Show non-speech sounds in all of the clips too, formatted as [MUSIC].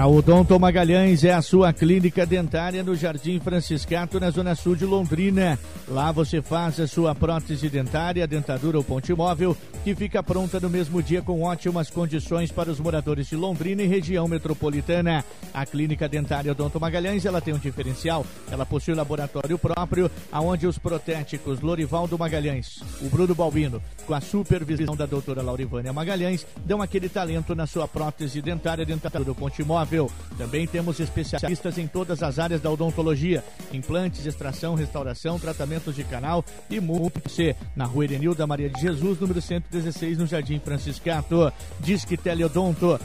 A Odonto Magalhães é a sua clínica dentária no Jardim Franciscato, na Zona Sul de Londrina. Lá você faz a sua prótese dentária, dentadura ou ponte móvel, que fica pronta no mesmo dia com ótimas condições para os moradores de Londrina e região metropolitana. A clínica dentária Odonto Magalhães, ela tem um diferencial. Ela possui laboratório próprio, aonde os protéticos Lorivaldo Magalhães, o Bruno Balbino, com a supervisão da doutora Laurivânia Magalhães, dão aquele talento na sua prótese dentária, dentadura ou ponte móvel também temos especialistas em todas as áreas da odontologia: implantes, extração, restauração, tratamentos de canal e muito C. Na rua Erenilda Maria de Jesus, número 116, no Jardim Franciscato. Disque Teleodonto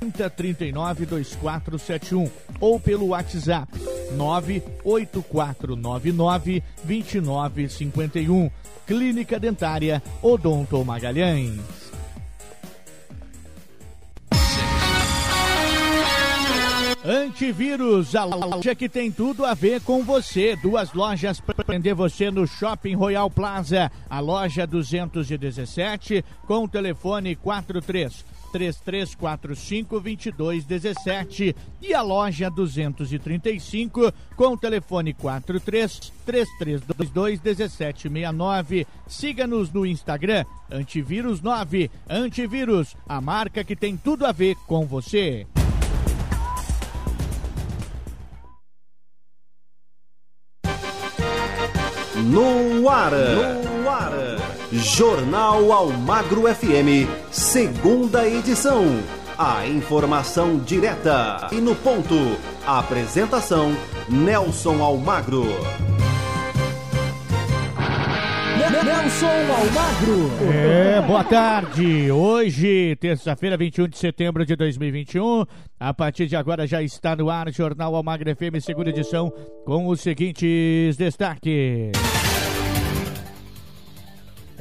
3039 2471 ou pelo WhatsApp 98499 2951. Clínica Dentária Odonto Magalhães. Antivírus, a loja que tem tudo a ver com você. Duas lojas para prender você no Shopping Royal Plaza. A loja 217 com o telefone 43 3345 2217 e a loja 235 com o telefone 43 3322 1769. Siga-nos no Instagram Antivírus 9. Antivírus, a marca que tem tudo a ver com você. No ar, no ar, Jornal Almagro FM, segunda edição. A informação direta e no ponto. Apresentação: Nelson Almagro. Nelson Almagro. É, boa tarde. Hoje, terça-feira, 21 de setembro de 2021. A partir de agora já está no ar Jornal Almagro FM, segunda edição, com os seguintes destaques.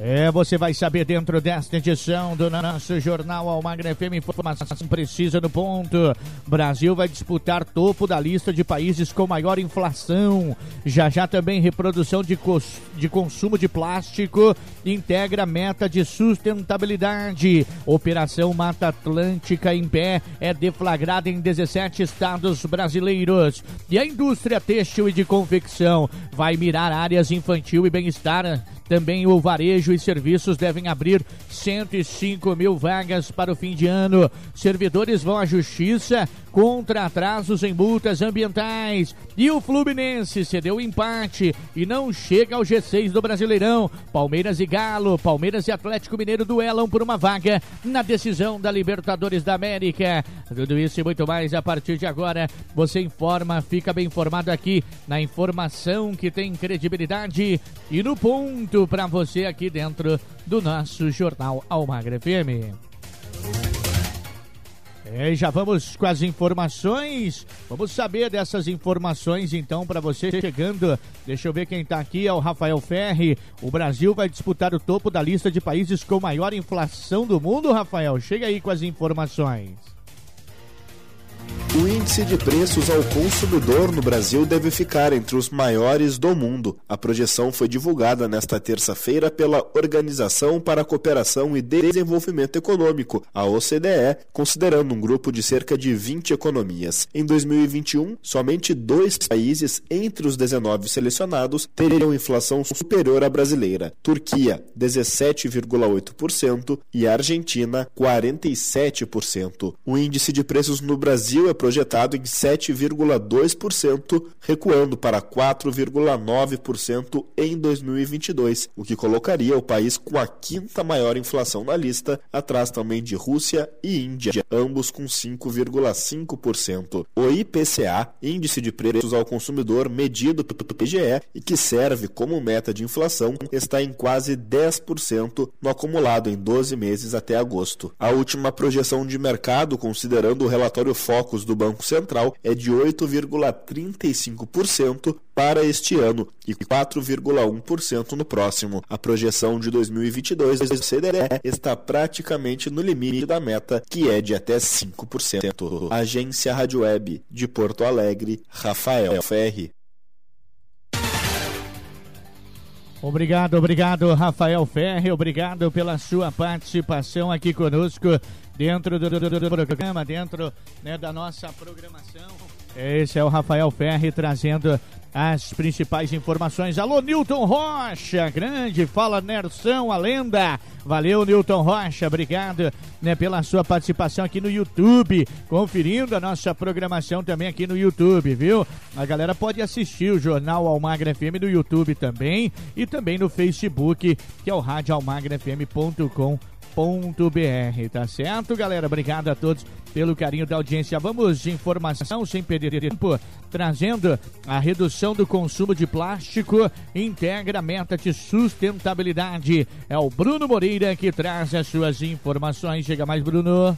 É, você vai saber dentro desta edição do nosso Jornal Almagra FM informação precisa no ponto. Brasil vai disputar topo da lista de países com maior inflação. Já já também reprodução de, de consumo de plástico integra meta de sustentabilidade. Operação Mata Atlântica em pé é deflagrada em 17 estados brasileiros. E a indústria têxtil e de confecção vai mirar áreas infantil e bem-estar também o varejo e serviços devem abrir 105 mil vagas para o fim de ano. Servidores vão à justiça contra atrasos em multas ambientais. E o Fluminense cedeu empate e não chega ao G6 do Brasileirão. Palmeiras e Galo, Palmeiras e Atlético Mineiro duelam por uma vaga na decisão da Libertadores da América. Tudo isso e muito mais a partir de agora. Você informa, fica bem informado aqui na informação que tem credibilidade e no ponto para você aqui dentro do nosso Jornal Almagra FM. É, já vamos com as informações. Vamos saber dessas informações então para você chegando. Deixa eu ver quem está aqui, é o Rafael Ferri. O Brasil vai disputar o topo da lista de países com maior inflação do mundo, Rafael. Chega aí com as informações. O índice de preços ao consumidor no Brasil deve ficar entre os maiores do mundo. A projeção foi divulgada nesta terça-feira pela Organização para a Cooperação e Desenvolvimento Econômico, a OCDE, considerando um grupo de cerca de 20 economias. Em 2021, somente dois países entre os 19 selecionados teriam inflação superior à brasileira: Turquia, 17,8% e Argentina, 47%. O índice de preços no Brasil é projetado em 7,2%, recuando para 4,9% em 2022, o que colocaria o país com a quinta maior inflação na lista, atrás também de Rússia e Índia, ambos com 5,5%. O IPCA, Índice de Preços ao Consumidor medido pelo IBGE e que serve como meta de inflação, está em quase 10% no acumulado em 12 meses até agosto. A última projeção de mercado, considerando o relatório Focus do do Banco Central é de 8,35% para este ano e 4,1% no próximo. A projeção de 2022 do CDE está praticamente no limite da meta, que é de até 5%. Agência Rádio Web de Porto Alegre, Rafael Ferri. Obrigado, obrigado, Rafael Ferre. Obrigado pela sua participação aqui conosco dentro do, do, do, programa, dentro né, da nossa programação. Esse é o Rafael Ferre trazendo as principais informações. Alô, Newton Rocha, grande, fala Nersão, a lenda. Valeu, Newton Rocha, obrigado né, pela sua participação aqui no YouTube, conferindo a nossa programação também aqui no YouTube, viu? A galera pode assistir o Jornal Almagra FM no YouTube também e também no Facebook, que é o radioalmagrafm.com.br www.radiofobia.com.br, tá certo, galera? Obrigado a todos pelo carinho da audiência. Vamos de informação sem perder tempo, trazendo a redução do consumo de plástico integra a meta de sustentabilidade. É o Bruno Moreira que traz as suas informações. Chega mais, Bruno.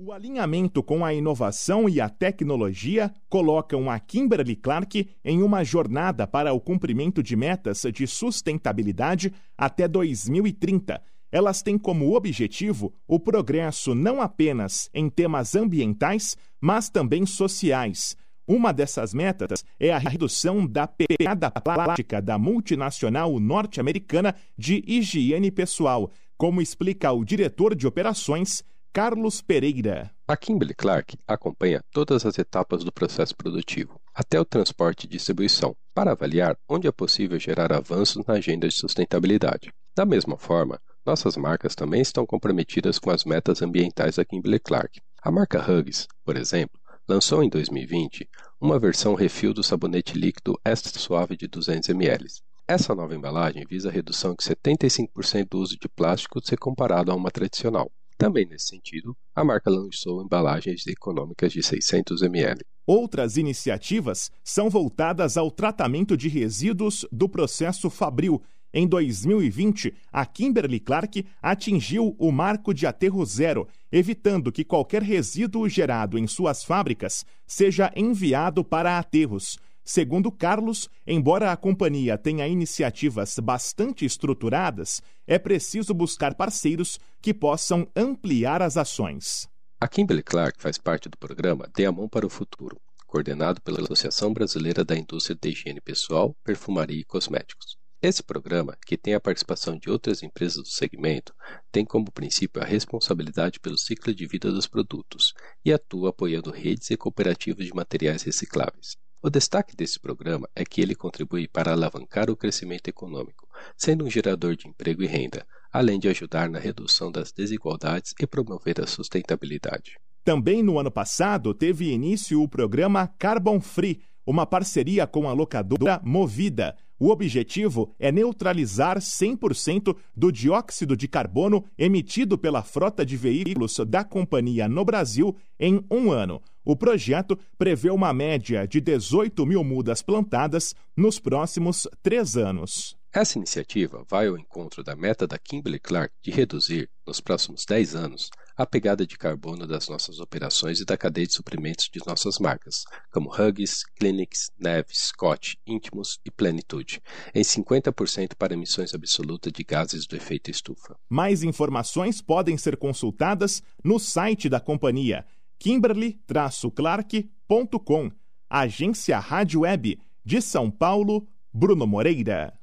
O alinhamento com a inovação e a tecnologia colocam a Kimberly Clark em uma jornada para o cumprimento de metas de sustentabilidade até 2030. Elas têm como objetivo o progresso não apenas em temas ambientais, mas também sociais. Uma dessas metas é a redução da pegada plástica da multinacional norte-americana de higiene pessoal, como explica o diretor de operações Carlos Pereira. A Kimberly Clark acompanha todas as etapas do processo produtivo, até o transporte e distribuição, para avaliar onde é possível gerar avanços na agenda de sustentabilidade. Da mesma forma, nossas marcas também estão comprometidas com as metas ambientais da Kimberly Clark. A marca Hugs, por exemplo, lançou em 2020 uma versão refil do sabonete líquido Extra Suave de 200 ml. Essa nova embalagem visa a redução de 75% do uso de plástico se comparado a uma tradicional. Também nesse sentido, a marca lançou embalagens econômicas de 600 ml. Outras iniciativas são voltadas ao tratamento de resíduos do processo fabril. Em 2020, a Kimberly Clark atingiu o marco de aterro zero, evitando que qualquer resíduo gerado em suas fábricas seja enviado para aterros. Segundo Carlos, embora a companhia tenha iniciativas bastante estruturadas, é preciso buscar parceiros que possam ampliar as ações. A Kimberly Clark faz parte do programa Dê a Mão para o Futuro, coordenado pela Associação Brasileira da Indústria de Higiene Pessoal, Perfumaria e Cosméticos. Esse programa, que tem a participação de outras empresas do segmento, tem como princípio a responsabilidade pelo ciclo de vida dos produtos e atua apoiando redes e cooperativas de materiais recicláveis. O destaque desse programa é que ele contribui para alavancar o crescimento econômico, sendo um gerador de emprego e renda, além de ajudar na redução das desigualdades e promover a sustentabilidade. Também no ano passado teve início o programa Carbon Free, uma parceria com a locadora Movida. O objetivo é neutralizar 100% do dióxido de carbono emitido pela frota de veículos da companhia no Brasil em um ano. O projeto prevê uma média de 18 mil mudas plantadas nos próximos três anos. Essa iniciativa vai ao encontro da meta da Kimberly Clark de reduzir, nos próximos 10 anos, a pegada de carbono das nossas operações e da cadeia de suprimentos de nossas marcas, como Huggies, Clinics, Neve, Scott, Intimus e Plenitude, em 50% para emissões absolutas de gases do efeito estufa. Mais informações podem ser consultadas no site da companhia kimberly-clark.com. Agência Rádio Web de São Paulo, Bruno Moreira.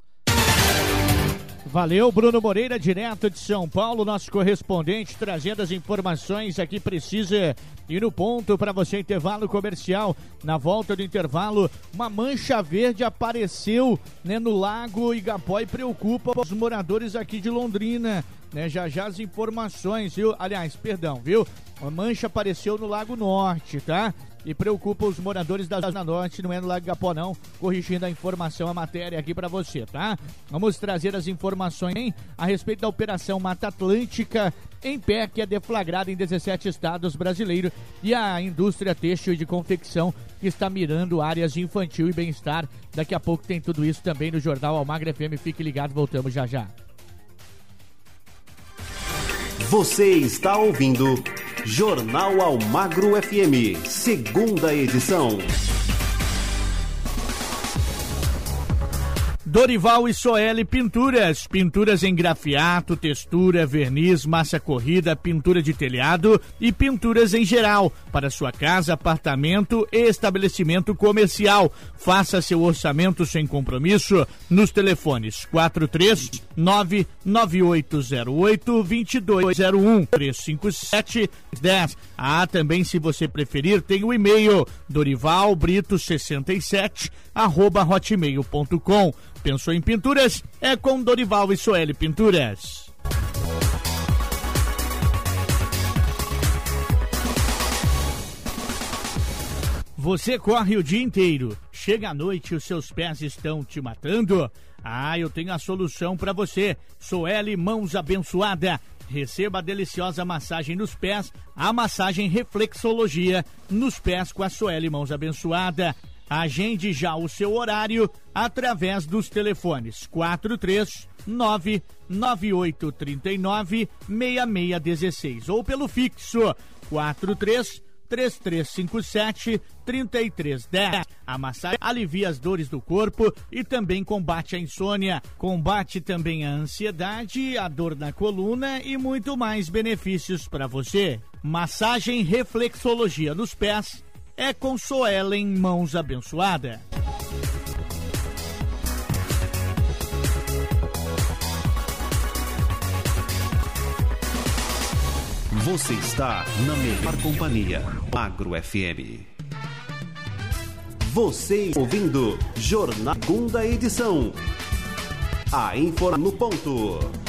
Valeu, Bruno Moreira, direto de São Paulo, nosso correspondente, trazendo as informações aqui precisa e no ponto para você intervalo comercial. Na volta do intervalo, uma mancha verde apareceu né, no lago Igapó e preocupa os moradores aqui de Londrina. Né, já já as informações, viu? Aliás, perdão, viu? Uma mancha apareceu no Lago Norte, tá? e preocupa os moradores da Zona Norte, não é no Lago Gapó não, corrigindo a informação, a matéria aqui para você, tá? Vamos trazer as informações hein, a respeito da Operação Mata Atlântica em pé, que é deflagrada em 17 estados brasileiros e a indústria têxtil e de confecção que está mirando áreas infantil e bem-estar. Daqui a pouco tem tudo isso também no Jornal Almagra FM. Fique ligado, voltamos já já. Você está ouvindo Jornal Almagro FM, segunda edição. Dorival e Soeli Pinturas. Pinturas em grafiato, textura, verniz, massa corrida, pintura de telhado e pinturas em geral. Para sua casa, apartamento e estabelecimento comercial. Faça seu orçamento sem compromisso nos telefones 439 9808 2201 357 10. Ah, também se você preferir, tem o e-mail dorivalbrito67 arroba hotmail.com. Pensou em pinturas? É com Dorival e Soeli Pinturas. Você corre o dia inteiro, chega à noite e os seus pés estão te matando? Ah, eu tenho a solução para você. Soeli Mãos Abençoada. Receba a deliciosa massagem nos pés, a massagem reflexologia nos pés com a Soeli Mãos Abençoada. Agende já o seu horário através dos telefones 439 9839 6616 ou pelo fixo 43 3357 3310. A massagem alivia as dores do corpo e também combate a insônia. Combate também a ansiedade, a dor na coluna e muito mais benefícios para você. Massagem reflexologia nos pés é com Soelen Mãos Abençoada. Você está na melhor companhia, Agro FM. Você ouvindo Jornal Segunda Edição. A Informa no ponto.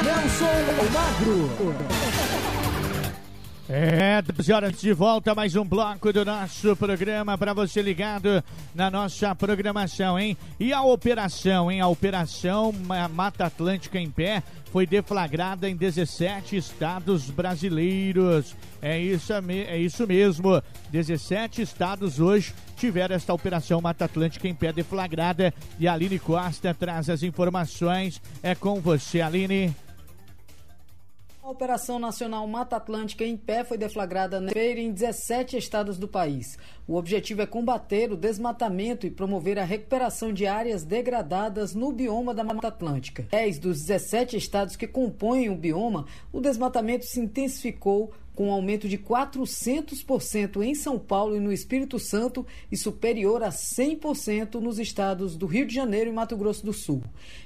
Nelson Magro. É, 12 horas de volta, mais um bloco do nosso programa para você ligado na nossa programação, hein? E a operação, hein? A operação Mata Atlântica em Pé foi deflagrada em 17 estados brasileiros. É isso, é isso mesmo. 17 estados hoje tiveram esta operação Mata Atlântica em pé deflagrada. E a Aline Costa traz as informações. É com você, Aline. A Operação Nacional Mata Atlântica em pé foi deflagrada feira em 17 estados do país. O objetivo é combater o desmatamento e promover a recuperação de áreas degradadas no bioma da Mata Atlântica. 10 dos 17 estados que compõem o bioma, o desmatamento se intensificou com um aumento de 400% em São Paulo e no Espírito Santo e superior a 100% nos estados do Rio de Janeiro e Mato Grosso do Sul.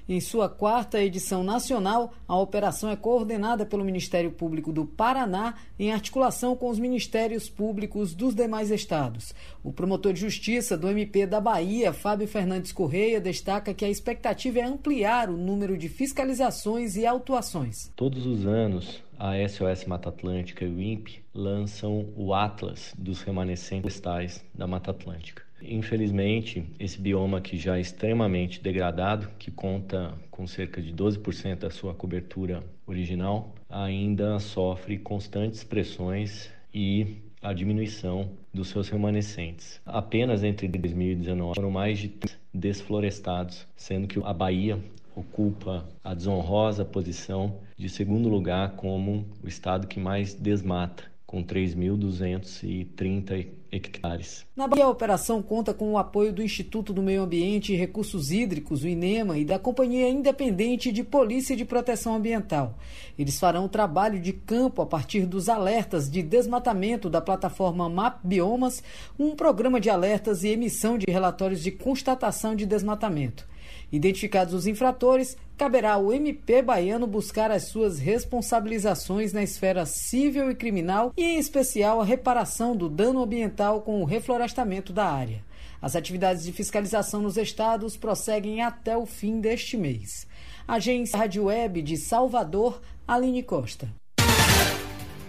Em sua quarta edição nacional, a operação é coordenada pelo Ministério Público do Paraná em articulação com os ministérios públicos dos demais estados. O promotor de justiça do MP da Bahia, Fábio Fernandes Correia, destaca que a expectativa é ampliar o número de fiscalizações e autuações. Todos os anos, a SOS Mata Atlântica e o INPE lançam o Atlas dos remanescentes florestais da Mata Atlântica. Infelizmente, esse bioma que já é extremamente degradado, que conta com cerca de 12% da sua cobertura original, ainda sofre constantes pressões e a diminuição dos seus remanescentes. Apenas entre 2019 foram mais de desflorestados, sendo que a Bahia ocupa a desonrosa posição de segundo lugar como o estado que mais desmata, com 3.230 hectares. Na Bahia, a operação conta com o apoio do Instituto do Meio Ambiente e Recursos Hídricos, o INEMA, e da Companhia Independente de Polícia de Proteção Ambiental. Eles farão o trabalho de campo a partir dos alertas de desmatamento da plataforma Map Biomas, um programa de alertas e emissão de relatórios de constatação de desmatamento. Identificados os infratores, caberá ao MP baiano buscar as suas responsabilizações na esfera civil e criminal e, em especial, a reparação do dano ambiental com o reflorestamento da área. As atividades de fiscalização nos estados prosseguem até o fim deste mês. Agência Rádio Web de Salvador, Aline Costa.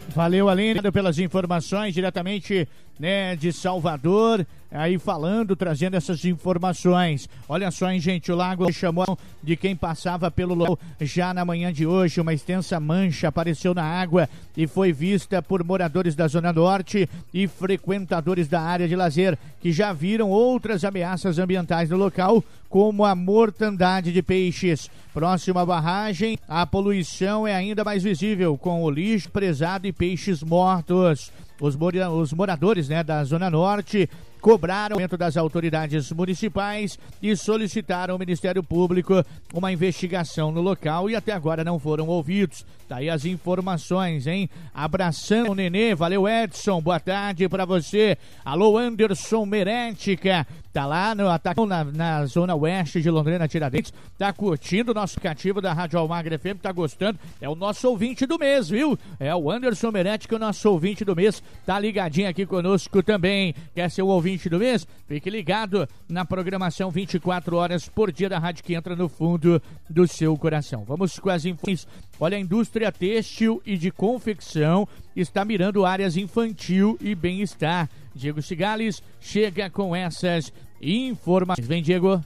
Valeu, Aline, pelas informações diretamente né, de Salvador, aí falando, trazendo essas informações. Olha só, hein, gente, o lago chamou de quem passava pelo lago já na manhã de hoje. Uma extensa mancha apareceu na água e foi vista por moradores da Zona Norte e frequentadores da área de lazer, que já viram outras ameaças ambientais no local, como a mortandade de peixes. Próxima barragem, a poluição é ainda mais visível, com o lixo prezado e peixes mortos. Os, os moradores né, da Zona Norte cobraram o das autoridades municipais e solicitaram ao Ministério Público uma investigação no local e até agora não foram ouvidos. Daí tá as informações, hein? Abração, Nenê. Valeu, Edson. Boa tarde para você. Alô, Anderson Merética. Tá lá no ataque na, na, zona oeste de Londrina, Tiradentes. Tá curtindo o nosso cativo da Rádio Almagra FM, tá gostando. É o nosso ouvinte do mês, viu? É o Anderson Meretti, que é o nosso ouvinte do mês. Tá ligadinho aqui conosco também. Quer ser o ouvinte do mês? Fique ligado na programação 24 horas por dia da rádio que entra no fundo do seu coração. Vamos com as informações. Olha, a indústria têxtil e de confecção está mirando áreas infantil e bem-estar. Diego Cigales chega com essas informações. Vem, Diego.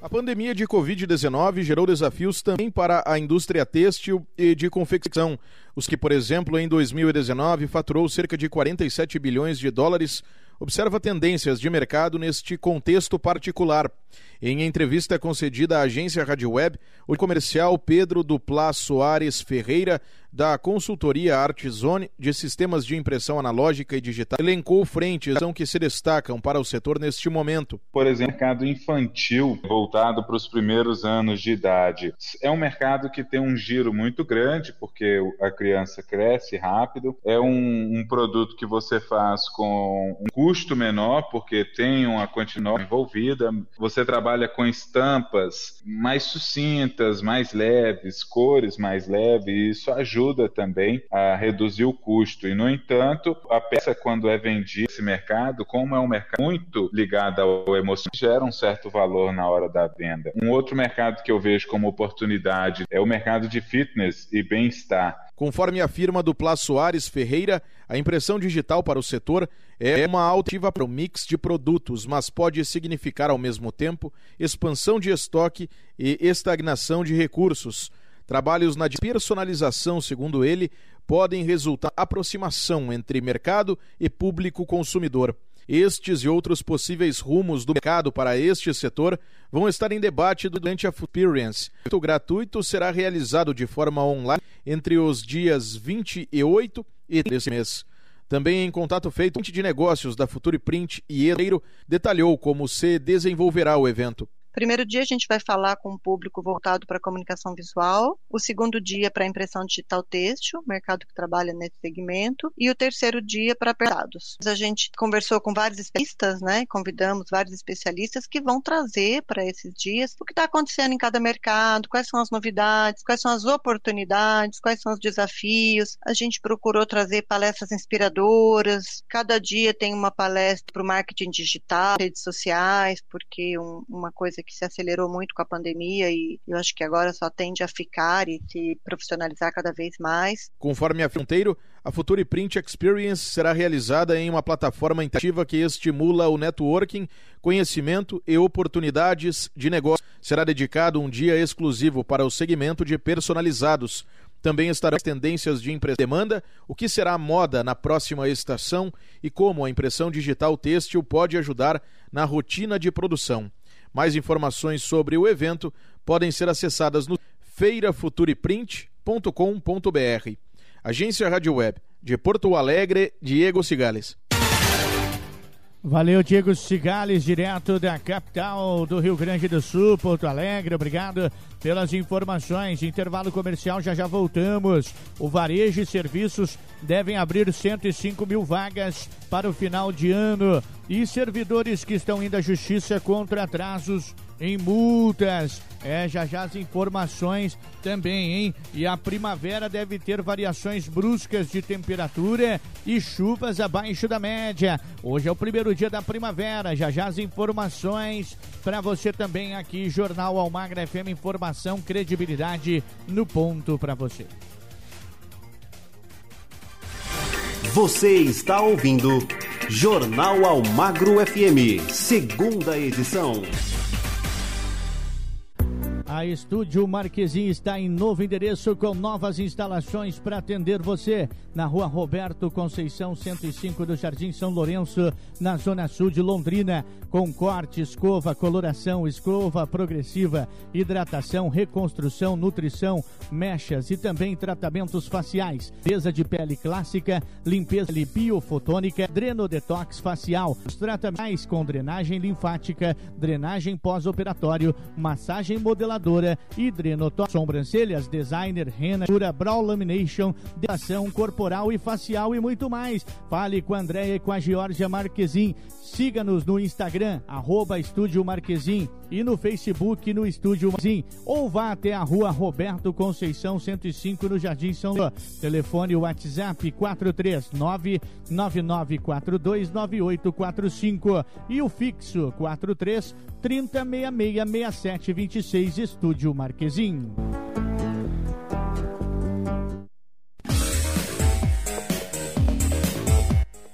A pandemia de Covid-19 gerou desafios também para a indústria têxtil e de confecção. Os que, por exemplo, em 2019 faturou cerca de 47 bilhões de dólares, observa tendências de mercado neste contexto particular. Em entrevista concedida à agência Rádio Web, o comercial Pedro Duplá Soares Ferreira, da consultoria Artzone de sistemas de impressão analógica e digital, elencou frentes que se destacam para o setor neste momento. Por exemplo, mercado infantil voltado para os primeiros anos de idade. É um mercado que tem um giro muito grande, porque a criança cresce rápido. É um, um produto que você faz com um custo menor, porque tem uma quantidade envolvida. Você trabalha trabalha com estampas mais sucintas, mais leves, cores mais leves, e isso ajuda também a reduzir o custo. E, no entanto, a peça, quando é vendida nesse mercado, como é um mercado muito ligado ao emocional, gera um certo valor na hora da venda. Um outro mercado que eu vejo como oportunidade é o mercado de fitness e bem-estar. Conforme afirma Dupla Soares Ferreira, a impressão digital para o setor é uma alternativa para o mix de produtos, mas pode significar ao mesmo tempo expansão de estoque e estagnação de recursos. Trabalhos na personalização, segundo ele, podem resultar aproximação entre mercado e público consumidor. Estes e outros possíveis rumos do mercado para este setor vão estar em debate durante a Experience. O gratuito será realizado de forma online entre os dias 28 e 13 mês. Também em contato feito de negócios da Future Print e Eiro detalhou como se desenvolverá o evento. Primeiro dia a gente vai falar com um público voltado para a comunicação visual, o segundo dia para impressão digital têxtil, mercado que trabalha nesse segmento, e o terceiro dia para apertados. A gente conversou com vários especialistas, né? Convidamos vários especialistas que vão trazer para esses dias o que está acontecendo em cada mercado, quais são as novidades, quais são as oportunidades, quais são os desafios. A gente procurou trazer palestras inspiradoras. Cada dia tem uma palestra para o marketing digital, redes sociais, porque um, uma coisa que se acelerou muito com a pandemia e eu acho que agora só tende a ficar e se profissionalizar cada vez mais. Conforme a Fronteiro, a Future Print Experience será realizada em uma plataforma interativa que estimula o networking, conhecimento e oportunidades de negócio. Será dedicado um dia exclusivo para o segmento de personalizados. Também estarão as tendências de impressão demanda, o que será a moda na próxima estação e como a impressão digital têxtil pode ajudar na rotina de produção. Mais informações sobre o evento podem ser acessadas no feirafutureprint.com.br. Agência Rádio Web de Porto Alegre, Diego Cigales. Valeu, Diego Cigales, direto da capital do Rio Grande do Sul, Porto Alegre. Obrigado pelas informações. Intervalo comercial, já já voltamos. O varejo e serviços devem abrir 105 mil vagas para o final de ano. E servidores que estão indo à justiça contra atrasos em multas. É, já já as informações também, hein? E a primavera deve ter variações bruscas de temperatura e chuvas abaixo da média. Hoje é o primeiro dia da primavera. Já já as informações para você também aqui, Jornal Almagra FM Informação, credibilidade no ponto para você. Você está ouvindo Jornal Almagro FM, segunda edição. A Estúdio Marquesim está em novo endereço com novas instalações para atender você. Na rua Roberto Conceição, 105 do Jardim São Lourenço, na zona sul de Londrina. Com corte, escova, coloração, escova progressiva, hidratação, reconstrução, nutrição, mechas e também tratamentos faciais. Limpeza de pele clássica, limpeza biofotônica, drenodetox facial. Os tratamentos com drenagem linfática, drenagem pós-operatório, massagem modeladora e drenotox. Sobrancelhas, designer, rena, brow lamination, deação corporal e facial e muito mais. Fale com a Andréia e com a Georgia Marquezin. Siga-nos no Instagram, arroba Estúdio Marquezin e no Facebook no Estúdio Marquezin. Ou vá até a rua Roberto Conceição 105 no Jardim São Luís. Telefone WhatsApp 439 99429845 e o fixo 43 3066 2726 Estúdio Marquezin.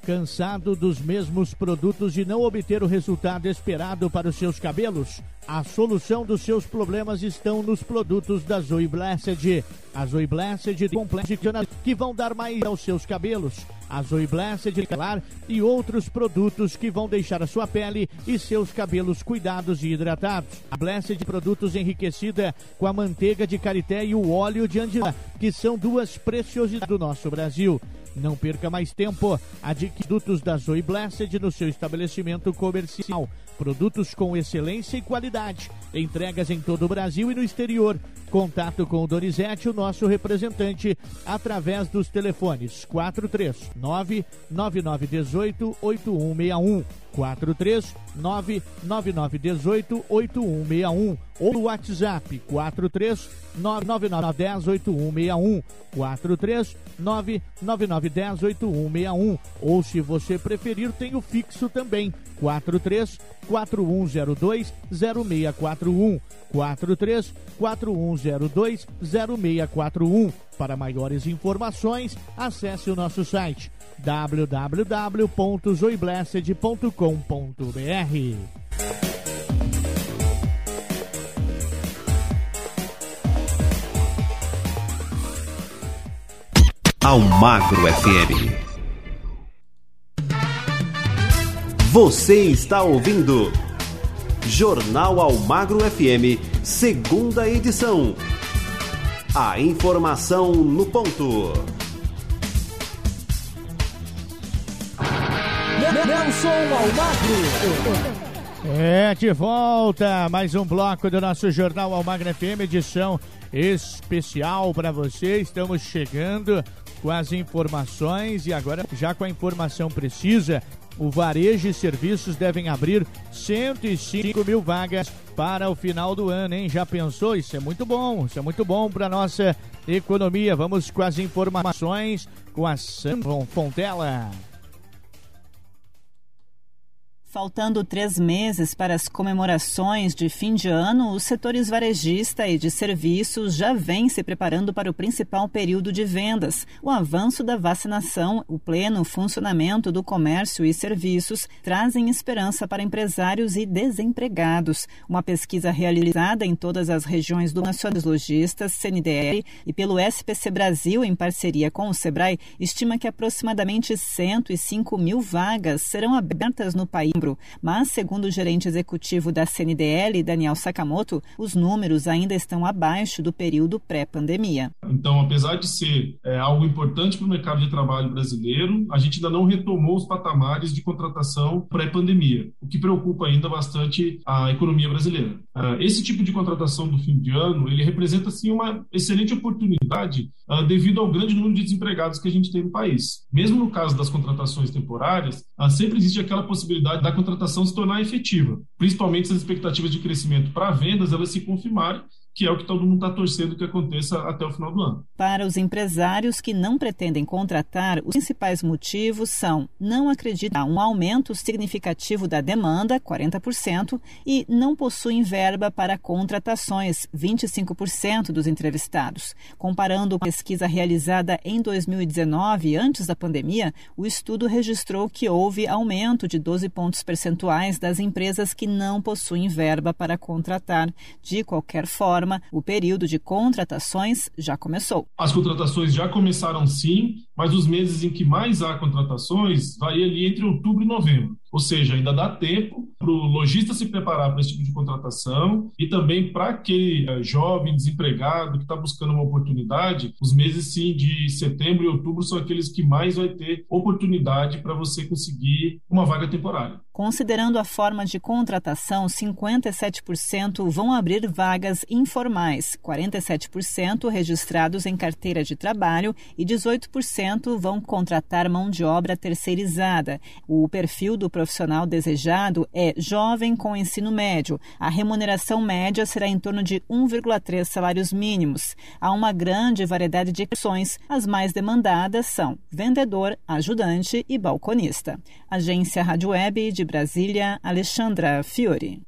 Cansado dos mesmos produtos e não obter o resultado esperado para os seus cabelos? A solução dos seus problemas estão nos produtos da Zoe Blessed. A Zoe Blessed complete que vão dar mais aos seus cabelos. A Zoe Blessed Claro e outros produtos que vão deixar a sua pele e seus cabelos cuidados e hidratados. A Blessed produtos enriquecida com a manteiga de karité e o óleo de andilá, que são duas preciosidades do nosso Brasil. Não perca mais tempo. Adquira produtos da Zoe Blessed no seu estabelecimento comercial. Produtos com excelência e qualidade. Entregas em todo o Brasil e no exterior. Contato com o Donizete, o nosso representante, através dos telefones 439 9918 8161 439 9918 8161 ou no WhatsApp 43 99910 8161 43 99910 8161 ou se você preferir tem o fixo também 43 4102 0641 43 4102 0641 para maiores informações acesse o nosso site www.zoiblessed.com.br Almagro FM. Você está ouvindo Jornal Almagro FM, segunda edição. A informação no ponto. Nelson Almagro. É, de volta, mais um bloco do nosso Jornal Almagro FM, edição especial para você. Estamos chegando com as informações e agora já com a informação precisa. O varejo e serviços devem abrir 105 mil vagas para o final do ano, hein? Já pensou? Isso é muito bom, isso é muito bom para nossa economia. Vamos com as informações com a Sandron Fontela. Faltando três meses para as comemorações de fim de ano, os setores varejista e de serviços já vêm se preparando para o principal período de vendas. O avanço da vacinação, o pleno funcionamento do comércio e serviços trazem esperança para empresários e desempregados. Uma pesquisa realizada em todas as regiões do Nacional dos Logistas, CNDL, e pelo SPC Brasil, em parceria com o Sebrae, estima que aproximadamente 105 mil vagas serão abertas no país mas, segundo o gerente executivo da CNDL, Daniel Sakamoto, os números ainda estão abaixo do período pré-pandemia. Então, apesar de ser é, algo importante para o mercado de trabalho brasileiro, a gente ainda não retomou os patamares de contratação pré-pandemia, o que preocupa ainda bastante a economia brasileira. Uh, esse tipo de contratação do fim de ano, ele representa, sim, uma excelente oportunidade uh, devido ao grande número de desempregados que a gente tem no país. Mesmo no caso das contratações temporárias, uh, sempre existe aquela possibilidade da contratação se tornar efetiva, principalmente se as expectativas de crescimento para vendas elas se confirmarem que é o que todo mundo está torcendo que aconteça até o final do ano. Para os empresários que não pretendem contratar, os principais motivos são não acreditar um aumento significativo da demanda, 40%, e não possuem verba para contratações, 25% dos entrevistados. Comparando com a pesquisa realizada em 2019, antes da pandemia, o estudo registrou que houve aumento de 12 pontos percentuais das empresas que não possuem verba para contratar. De qualquer forma, forma, o período de contratações já começou. As contratações já começaram sim, mas os meses em que mais há contratações vai ali entre outubro e novembro. Ou seja, ainda dá tempo para o lojista se preparar para esse tipo de contratação e também para aquele eh, jovem desempregado que está buscando uma oportunidade. Os meses sim de setembro e outubro são aqueles que mais vai ter oportunidade para você conseguir uma vaga temporária. Considerando a forma de contratação, 57% vão abrir vagas informais, 47% registrados em carteira de trabalho e 18% vão contratar mão de obra terceirizada. O perfil do profissional desejado é jovem com ensino médio. A remuneração média será em torno de 1,3 salários mínimos. Há uma grande variedade de opções. As mais demandadas são vendedor, ajudante e balconista. Agência Rádio Web de Brasília, Alexandra Fiore.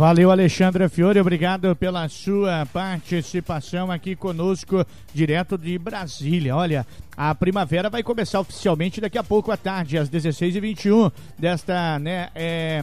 Valeu, Alexandra Fiore, obrigado pela sua participação aqui conosco, direto de Brasília. Olha, a primavera vai começar oficialmente daqui a pouco à tarde, às 16h21, desta, né, é,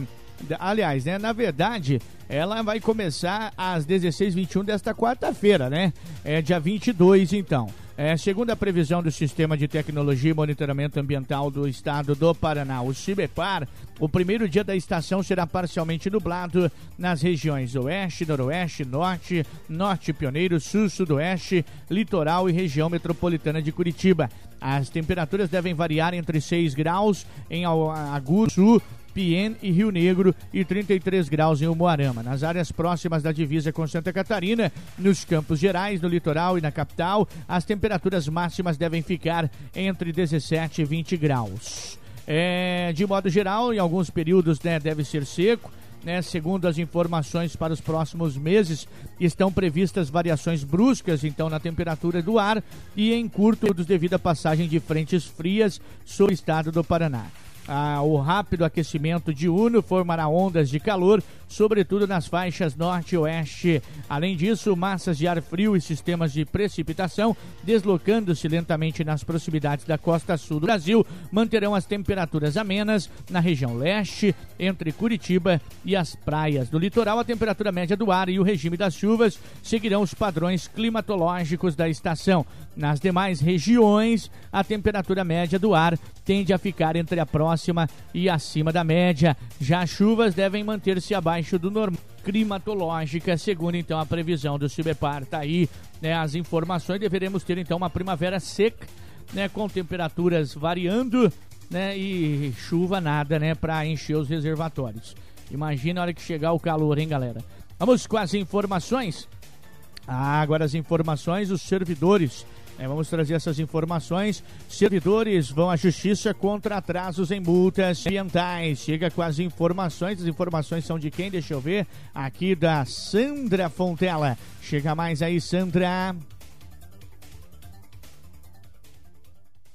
aliás, né, na verdade, ela vai começar às 16h21 desta quarta-feira, né, é dia 22 então. É, segundo a previsão do Sistema de Tecnologia e Monitoramento Ambiental do Estado do Paraná, o CIBEPAR, o primeiro dia da estação será parcialmente nublado nas regiões Oeste, Noroeste, Norte, Norte Pioneiro, Sul, Sudoeste, Litoral e região metropolitana de Curitiba. As temperaturas devem variar entre 6 graus em Agudo Sul, Pien e Rio Negro e 33 graus em Umuarama. Nas áreas próximas da divisa com Santa Catarina, nos Campos Gerais, no litoral e na capital, as temperaturas máximas devem ficar entre 17 e 20 graus. É, de modo geral, em alguns períodos né, deve ser seco. Né, segundo as informações para os próximos meses, estão previstas variações bruscas então na temperatura do ar e em curto devido à passagem de frentes frias sobre o estado do Paraná. Ah, o rápido aquecimento diurno formará ondas de calor, sobretudo nas faixas norte e oeste. Além disso, massas de ar frio e sistemas de precipitação, deslocando-se lentamente nas proximidades da costa sul do Brasil, manterão as temperaturas amenas na região leste, entre Curitiba e as praias. No litoral, a temperatura média do ar e o regime das chuvas seguirão os padrões climatológicos da estação. Nas demais regiões, a temperatura média do ar tende a ficar entre a próxima e acima da média. Já as chuvas devem manter-se abaixo do normal climatológica, segundo então a previsão do Cibepar. Tá aí né, as informações. Deveremos ter então uma primavera seca, né, com temperaturas variando, né, e chuva nada, né, para encher os reservatórios. Imagina a hora que chegar o calor, hein, galera? Vamos com as informações. Ah, agora as informações, os servidores é, vamos trazer essas informações. Servidores vão à justiça contra atrasos em multas ambientais. Chega com as informações. As informações são de quem? Deixa eu ver. Aqui da Sandra Fontela. Chega mais aí, Sandra.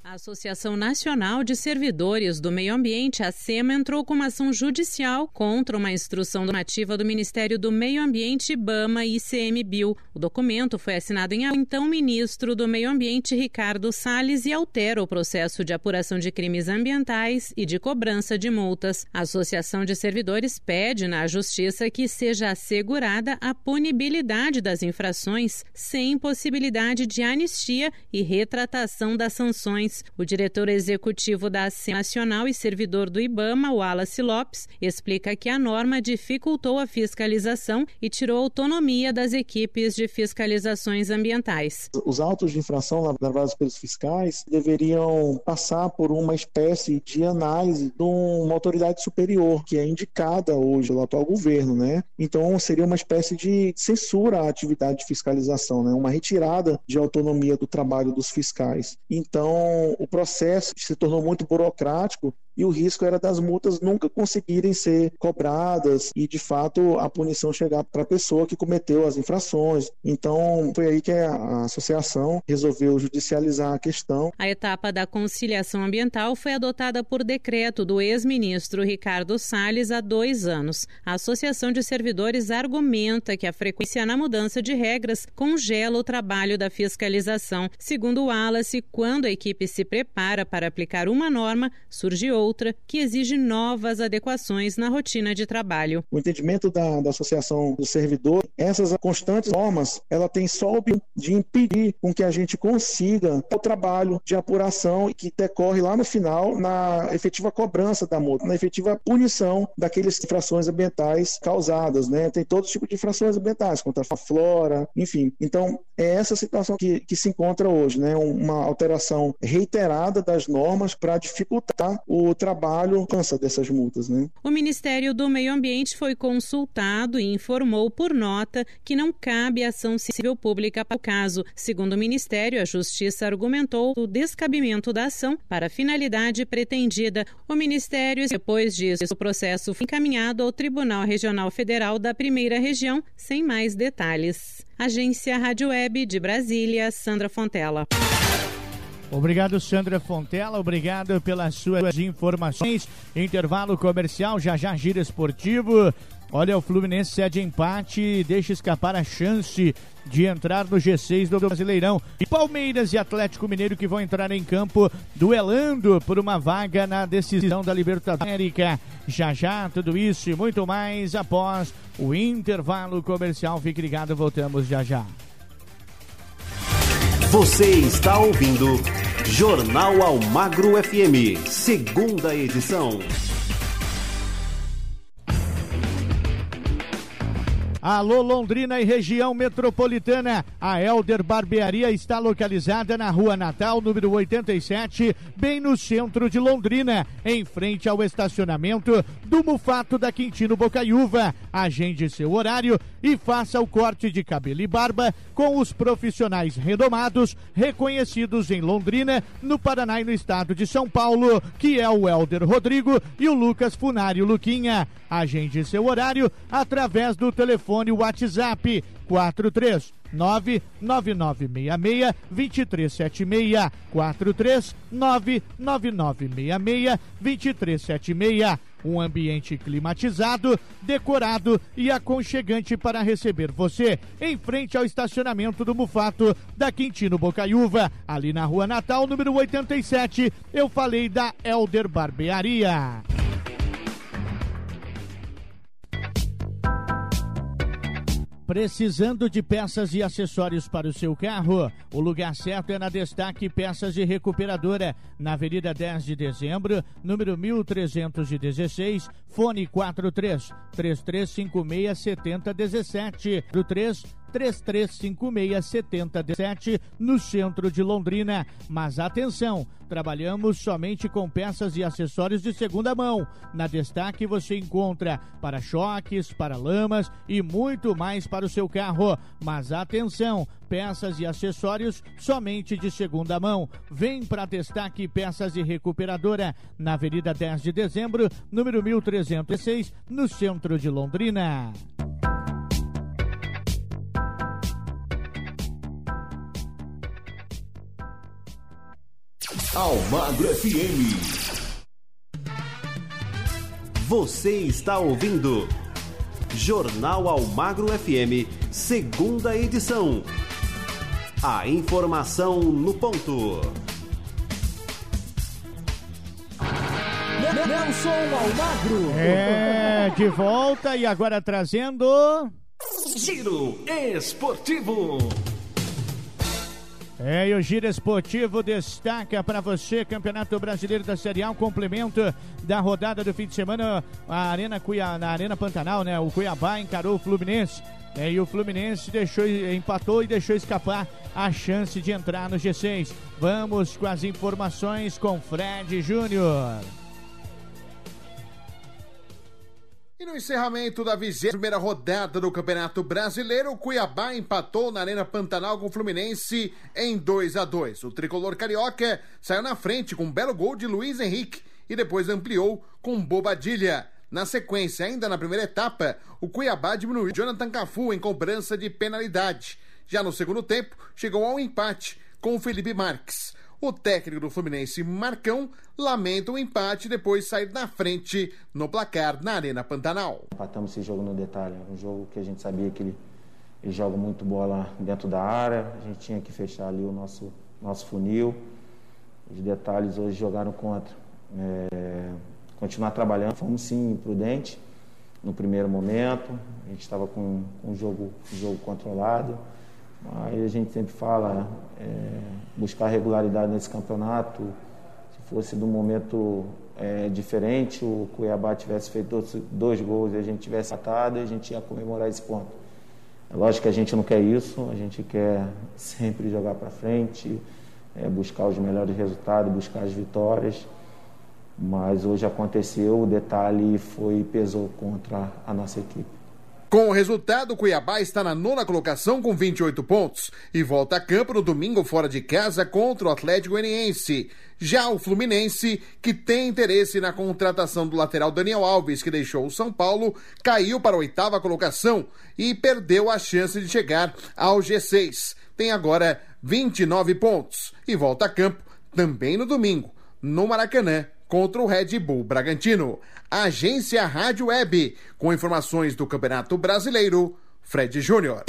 A Associação Nacional de Servidores do Meio Ambiente, a SEMA, entrou com uma ação judicial contra uma instrução normativa do Ministério do Meio Ambiente, IBAMA e ICMBio. O documento foi assinado em então ministro do Meio Ambiente, Ricardo Salles, e altera o processo de apuração de crimes ambientais e de cobrança de multas. A Associação de Servidores pede na Justiça que seja assegurada a punibilidade das infrações sem possibilidade de anistia e retratação das sanções. O diretor executivo da ACEM Nacional e servidor do IBAMA, Wallace Lopes, explica que a norma dificultou a fiscalização e tirou autonomia das equipes de fiscalizações ambientais. Os autos de infração lavrados pelos fiscais deveriam passar por uma espécie de análise de uma autoridade superior que é indicada hoje pelo atual governo, né? Então seria uma espécie de censura à atividade de fiscalização, né? Uma retirada de autonomia do trabalho dos fiscais. Então o processo se tornou muito burocrático e o risco era das multas nunca conseguirem ser cobradas e, de fato, a punição chegar para a pessoa que cometeu as infrações. Então, foi aí que a associação resolveu judicializar a questão. A etapa da conciliação ambiental foi adotada por decreto do ex-ministro Ricardo Salles há dois anos. A Associação de Servidores argumenta que a frequência na mudança de regras congela o trabalho da fiscalização. Segundo o Wallace, quando a equipe se prepara para aplicar uma norma, surge outra que exige novas adequações na rotina de trabalho. O entendimento da, da Associação do Servidor, essas constantes normas, ela tem só o de impedir com que a gente consiga o trabalho de apuração que decorre lá no final na efetiva cobrança da multa, na efetiva punição daqueles infrações ambientais causadas, né? Tem todo tipo de infrações ambientais, contra a flora, enfim. Então, é essa situação que, que se encontra hoje, né? Uma alteração reiterada das normas para dificultar o trabalho cansa dessas multas, né? O Ministério do Meio Ambiente foi consultado e informou por nota que não cabe ação civil pública para o caso. Segundo o Ministério, a Justiça argumentou o descabimento da ação para a finalidade pretendida. O Ministério, depois disso, o processo foi encaminhado ao Tribunal Regional Federal da Primeira Região, sem mais detalhes. Agência Rádio Web de Brasília, Sandra Fontela. Obrigado, Sandra Fontela. Obrigado pelas suas informações. Intervalo comercial, já já gira esportivo. Olha, o Fluminense cede empate e deixa escapar a chance de entrar no G6 do Brasileirão. E Palmeiras e Atlético Mineiro que vão entrar em campo duelando por uma vaga na decisão da Libertadores América. Já já, tudo isso e muito mais após o intervalo comercial. Fique ligado, voltamos já já. Você está ouvindo Jornal Almagro FM, segunda edição. Alô Londrina e região metropolitana. A Elder Barbearia está localizada na Rua Natal, número 87, bem no centro de Londrina, em frente ao estacionamento do Mufato da Quintino Bocaiúva. Agende seu horário e faça o corte de cabelo e barba com os profissionais renomados, reconhecidos em Londrina, no Paraná e no estado de São Paulo, que é o Elder Rodrigo e o Lucas Funário Luquinha. Agende seu horário através do telefone WhatsApp 43 99966 2376 43 99966 2376 um ambiente climatizado, decorado e aconchegante para receber você em frente ao estacionamento do Mufato da Quintino Bocaiúva, ali na Rua Natal, número 87. Eu falei da Elder Barbearia. Precisando de peças e acessórios para o seu carro? O lugar certo é na Destaque Peças e Recuperadora, na Avenida 10 de Dezembro, número 1316, fone 43 3356 7017 3 33567017 no centro de Londrina. Mas atenção, trabalhamos somente com peças e acessórios de segunda mão. Na Destaque você encontra para-choques, para-lamas e muito mais para o seu carro. Mas atenção, peças e acessórios somente de segunda mão. Vem para Destaque Peças e Recuperadora, na Avenida 10 de Dezembro, número 1306, no centro de Londrina. Almagro FM. Você está ouvindo Jornal Almagro FM, segunda edição. A informação no ponto. Nelson Almagro. É, de volta e agora trazendo. Giro Esportivo. É, e o Giro Esportivo destaca para você Campeonato Brasileiro da Série A, um complemento da rodada do fim de semana a Arena Cuiá, na Arena Pantanal, né? O Cuiabá encarou o Fluminense. É, e o Fluminense deixou, empatou e deixou escapar a chance de entrar no G6. Vamos com as informações com Fred Júnior. E no encerramento da 21 rodada do Campeonato Brasileiro, o Cuiabá empatou na Arena Pantanal com o Fluminense em 2 a 2 O tricolor carioca saiu na frente com um belo gol de Luiz Henrique e depois ampliou com Bobadilha. Na sequência, ainda na primeira etapa, o Cuiabá diminuiu Jonathan Cafu em cobrança de penalidade. Já no segundo tempo, chegou ao empate com o Felipe Marques. O técnico do Fluminense, Marcão, lamenta o empate e depois sair na frente no placar na Arena Pantanal. Empatamos esse jogo no detalhe, um jogo que a gente sabia que ele, ele joga muito bola dentro da área, a gente tinha que fechar ali o nosso, nosso funil. Os detalhes hoje jogaram contra. é, continuar trabalhando. Fomos sim prudentes no primeiro momento, a gente estava com, o jogo, jogo controlado, mas a gente sempre fala é, buscar regularidade nesse campeonato. Se fosse um momento é, diferente, o Cuiabá tivesse feito dois, dois gols e a gente tivesse atado, a gente ia comemorar esse ponto. É lógico que a gente não quer isso, a gente quer [LAUGHS] sempre jogar para frente, é, buscar os melhores resultados, buscar as vitórias. Mas hoje aconteceu, o detalhe foi pesou contra a nossa equipe. Com o resultado, o Cuiabá está na nona colocação com 28 pontos e volta a campo no domingo fora de casa contra o Atlético Goianiense. Já o Fluminense, que tem interesse na contratação do lateral Daniel Alves, que deixou o São Paulo, caiu para a oitava colocação e perdeu a chance de chegar ao G6. Tem agora 29 pontos e volta a campo também no domingo, no Maracanã, contra o Red Bull Bragantino. Agência Rádio Web, com informações do Campeonato Brasileiro, Fred Júnior.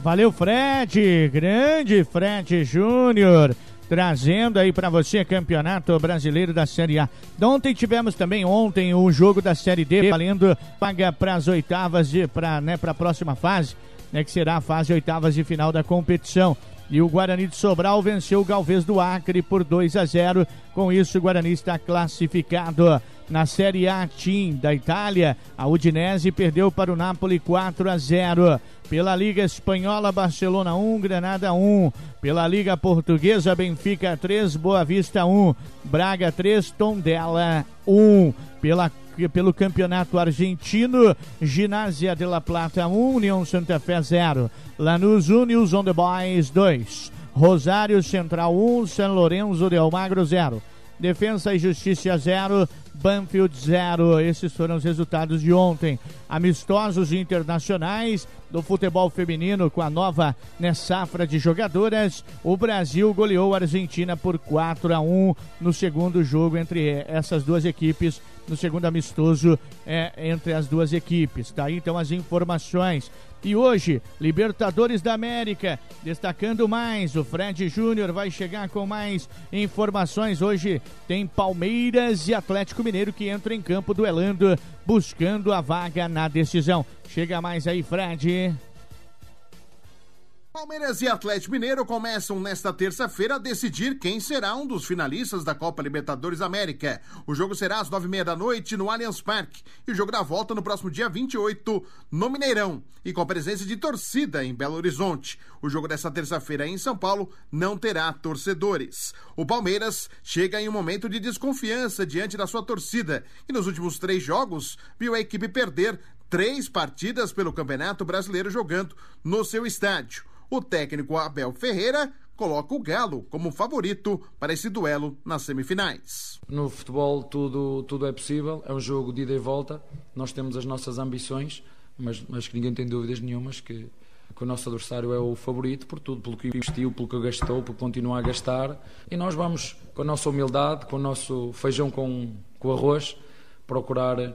Valeu, Fred, grande Fred Júnior, trazendo aí para você Campeonato Brasileiro da Série A. Ontem tivemos também ontem o jogo da Série D, valendo paga para as oitavas de para né, para a próxima fase, né, que será a fase oitavas de final da competição. E o Guarani de Sobral venceu o Galvez do Acre por 2 a 0. Com isso, o Guarani está classificado na Série A Team da Itália. A Udinese perdeu para o Napoli 4 a 0. Pela Liga Espanhola, Barcelona 1, Granada 1. Pela Liga Portuguesa, Benfica 3, Boa Vista 1. Braga 3, Tondela 1. Pela pelo Campeonato Argentino, Ginásia de La Plata 1, União Santa Fé 0, Lanús 1, News on the Boys 2, Rosário Central 1, São Lourenço de Almagro 0, Defensa e Justiça 0, Banfield 0. Esses foram os resultados de ontem. Amistosos internacionais do futebol feminino com a nova safra de jogadoras. O Brasil goleou a Argentina por 4 a 1 no segundo jogo entre essas duas equipes no segundo amistoso é, entre as duas equipes. Tá aí então as informações. E hoje, Libertadores da América, destacando mais, o Fred Júnior vai chegar com mais informações. Hoje tem Palmeiras e Atlético Mineiro que entram em campo duelando, buscando a vaga na decisão. Chega mais aí, Fred. Palmeiras e Atlético Mineiro começam nesta terça-feira a decidir quem será um dos finalistas da Copa Libertadores América. O jogo será às nove e meia da noite no Allianz Parque e o jogo da volta no próximo dia 28 no Mineirão e com a presença de torcida em Belo Horizonte. O jogo desta terça-feira em São Paulo não terá torcedores. O Palmeiras chega em um momento de desconfiança diante da sua torcida e nos últimos três jogos viu a equipe perder três partidas pelo Campeonato Brasileiro jogando no seu estádio. O técnico Abel Ferreira coloca o Galo como favorito para esse duelo nas semifinais. No futebol tudo, tudo é possível, é um jogo de ida e volta, nós temos as nossas ambições, mas, mas que ninguém tem dúvidas nenhumas que, que o nosso adversário é o favorito por tudo, pelo que investiu, pelo que gastou, por continuar a gastar e nós vamos com a nossa humildade, com o nosso feijão com, com arroz, procurar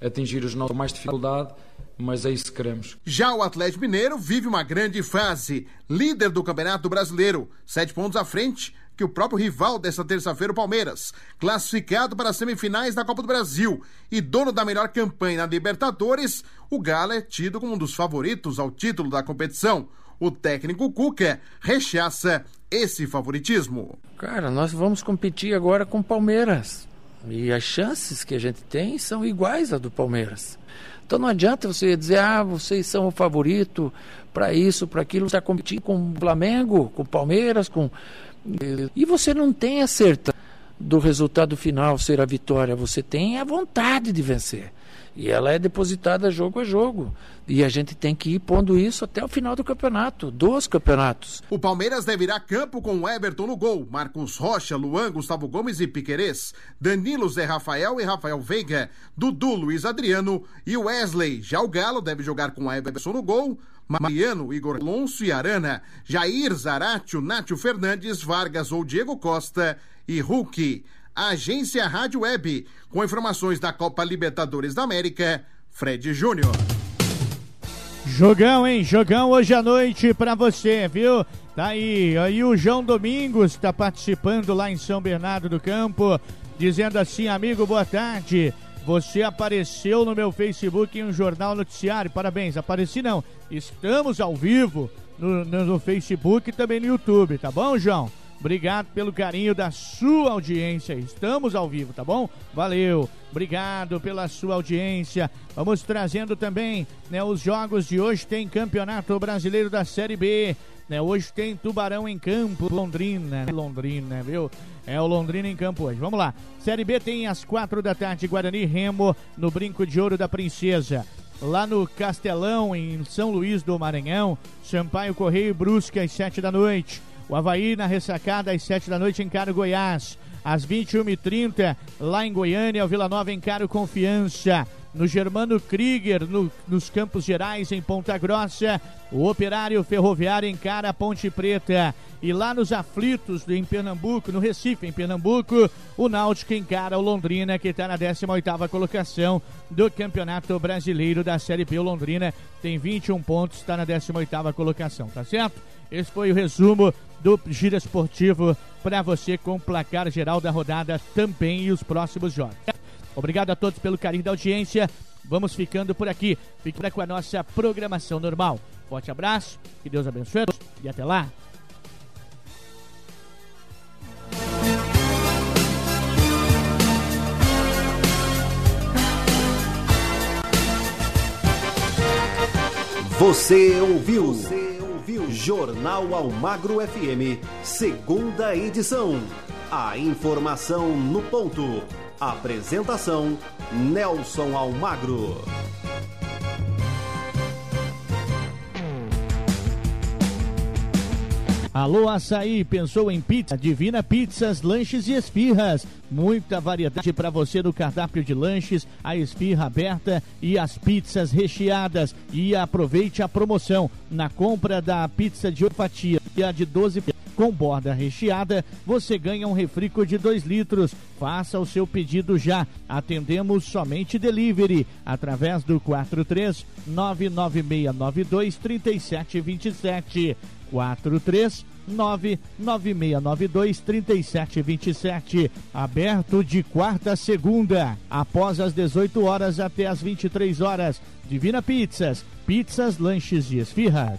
atingir os nossos mais dificuldade mas é isso que queremos. Já o Atlético Mineiro vive uma grande fase, líder do Campeonato Brasileiro, sete pontos à frente que o próprio rival dessa terça-feira, o Palmeiras, classificado para as semifinais da Copa do Brasil e dono da melhor campanha na Libertadores, o Galo é tido como um dos favoritos ao título da competição. O técnico Cuca rechaça esse favoritismo. Cara, nós vamos competir agora com o Palmeiras. E as chances que a gente tem são iguais às do Palmeiras. Então não adianta você dizer, ah, vocês são o favorito para isso, para aquilo, está competindo com o Flamengo, com o Palmeiras, com. E você não tem a certeza do resultado final ser a vitória, você tem a vontade de vencer. E ela é depositada jogo a jogo. E a gente tem que ir pondo isso até o final do campeonato, dos campeonatos. O Palmeiras deve ir a campo com o Everton no gol, Marcos Rocha, Luan, Gustavo Gomes e Piquerez, Danilo Zé Rafael e Rafael Veiga, Dudu, Luiz Adriano e Wesley. Já o Galo deve jogar com Everton no gol, Mariano, Igor Alonso e Arana, Jair, Zaratio, Nátio Fernandes, Vargas ou Diego Costa e Hulk. Agência Rádio Web, com informações da Copa Libertadores da América, Fred Júnior. Jogão, hein? Jogão hoje à noite pra você, viu? Tá aí, aí o João Domingos está participando lá em São Bernardo do Campo, dizendo assim, amigo, boa tarde. Você apareceu no meu Facebook em um jornal noticiário. Parabéns, apareci não. Estamos ao vivo no, no, Facebook e também no YouTube, tá bom, João? Obrigado pelo carinho da sua audiência. Estamos ao vivo, tá bom? Valeu. Obrigado pela sua audiência. Vamos trazendo também, né, os jogos de hoje tem Campeonato Brasileiro da Série B. Né, hoje tem Tubarão em campo, Londrina, né, Londrina, viu? É o Londrina em campo hoje. Vamos lá. Série B tem às quatro da tarde Guarani Remo no Brinco de Ouro da Princesa. Lá no Castelão, em São Luís do Maranhão, Sampaio Correio Brusque às sete da noite. O Havaí na ressacada às 7 da noite encara o Goiás. Às 21h30, lá em Goiânia, o Vila Nova encara o Confiança. No Germano Krieger, no, nos Campos Gerais, em Ponta Grossa, o Operário Ferroviário encara a Ponte Preta. E lá nos Aflitos, em Pernambuco, no Recife, em Pernambuco, o Náutico encara o Londrina, que está na 18ª colocação do Campeonato Brasileiro da Série B. O Londrina tem 21 pontos, está na 18ª colocação, tá certo? Esse foi o resumo do Giro Esportivo para você com o placar geral da rodada também e os próximos jogos. Obrigado a todos pelo carinho da audiência. Vamos ficando por aqui. Fique com a nossa programação normal. Forte abraço, que Deus abençoe e até lá. Você ouviu? Você ouviu? Jornal Almagro FM, segunda edição. A informação no ponto. Apresentação: Nelson Almagro. Alô Açaí, pensou em pizza? Divina Pizzas, lanches e esfirras. Muita variedade para você no cardápio de lanches, a esfirra aberta e as pizzas recheadas. E aproveite a promoção na compra da pizza de fatia de 12 com borda recheada, você ganha um refrico de 2 litros. Faça o seu pedido já. Atendemos somente delivery através do 43 99692 3727. 43 99692 3727. Aberto de quarta a segunda, após as 18 horas até as 23 horas. Divina Pizzas, pizzas, lanches e esfirras.